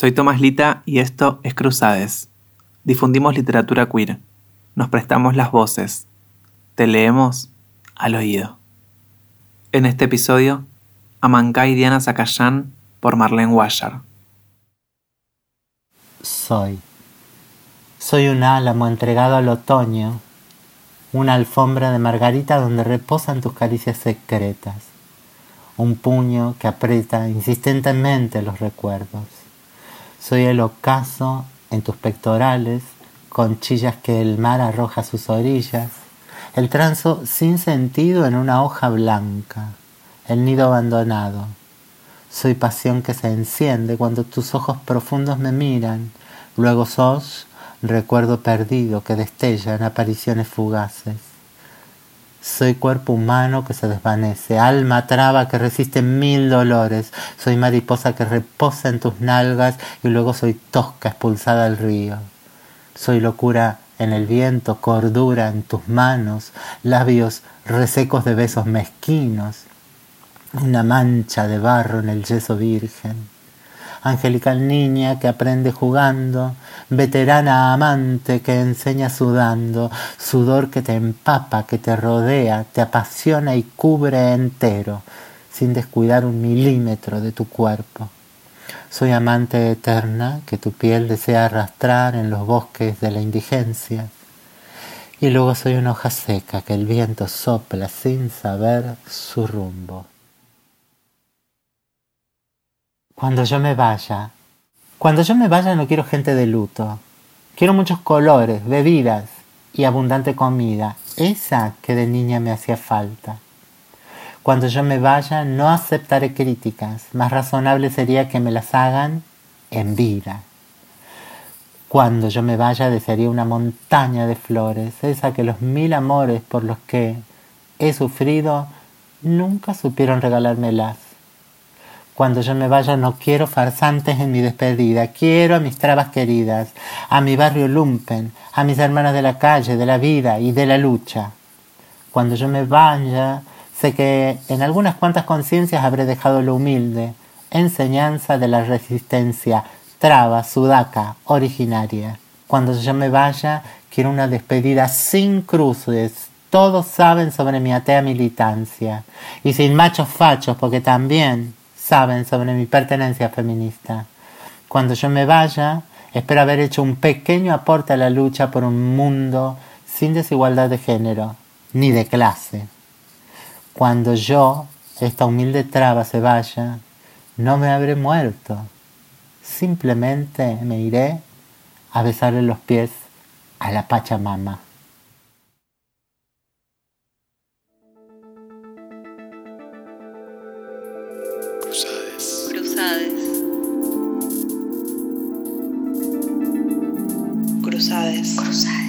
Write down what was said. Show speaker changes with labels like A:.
A: Soy Tomás Lita y esto es Cruzades. Difundimos literatura queer. Nos prestamos las voces. Te leemos al oído. En este episodio, Amancay Diana Zacayán por Marlene Guayar.
B: Soy. Soy un álamo entregado al otoño, una alfombra de margarita donde reposan tus caricias secretas, un puño que aprieta insistentemente los recuerdos. Soy el ocaso en tus pectorales, conchillas que el mar arroja a sus orillas, el transo sin sentido en una hoja blanca, el nido abandonado. Soy pasión que se enciende cuando tus ojos profundos me miran, luego sos recuerdo perdido que destella en apariciones fugaces. Soy cuerpo humano que se desvanece, alma traba que resiste mil dolores, soy mariposa que reposa en tus nalgas y luego soy tosca expulsada al río. Soy locura en el viento, cordura en tus manos, labios resecos de besos mezquinos, una mancha de barro en el yeso virgen angelical niña que aprende jugando, veterana amante que enseña sudando, sudor que te empapa, que te rodea, te apasiona y cubre entero, sin descuidar un milímetro de tu cuerpo. Soy amante eterna que tu piel desea arrastrar en los bosques de la indigencia. Y luego soy una hoja seca que el viento sopla sin saber su rumbo. Cuando yo me vaya. Cuando yo me vaya no quiero gente de luto. Quiero muchos colores, bebidas y abundante comida. Esa que de niña me hacía falta. Cuando yo me vaya no aceptaré críticas. Más razonable sería que me las hagan en vida. Cuando yo me vaya desearía una montaña de flores, esa que los mil amores por los que he sufrido nunca supieron regalármelas. Cuando yo me vaya no quiero farsantes en mi despedida, quiero a mis trabas queridas, a mi barrio lumpen, a mis hermanas de la calle, de la vida y de la lucha. Cuando yo me vaya, sé que en algunas cuantas conciencias habré dejado lo humilde, enseñanza de la resistencia, traba, sudaca, originaria. Cuando yo me vaya, quiero una despedida sin cruces, todos saben sobre mi atea militancia, y sin machos fachos, porque también saben sobre mi pertenencia feminista. Cuando yo me vaya, espero haber hecho un pequeño aporte a la lucha por un mundo sin desigualdad de género ni de clase. Cuando yo, esta humilde traba, se vaya, no me habré muerto. Simplemente me iré a besarle los pies a la Pachamama. Cruzades. Cruzades. Cruzades. Cruzades.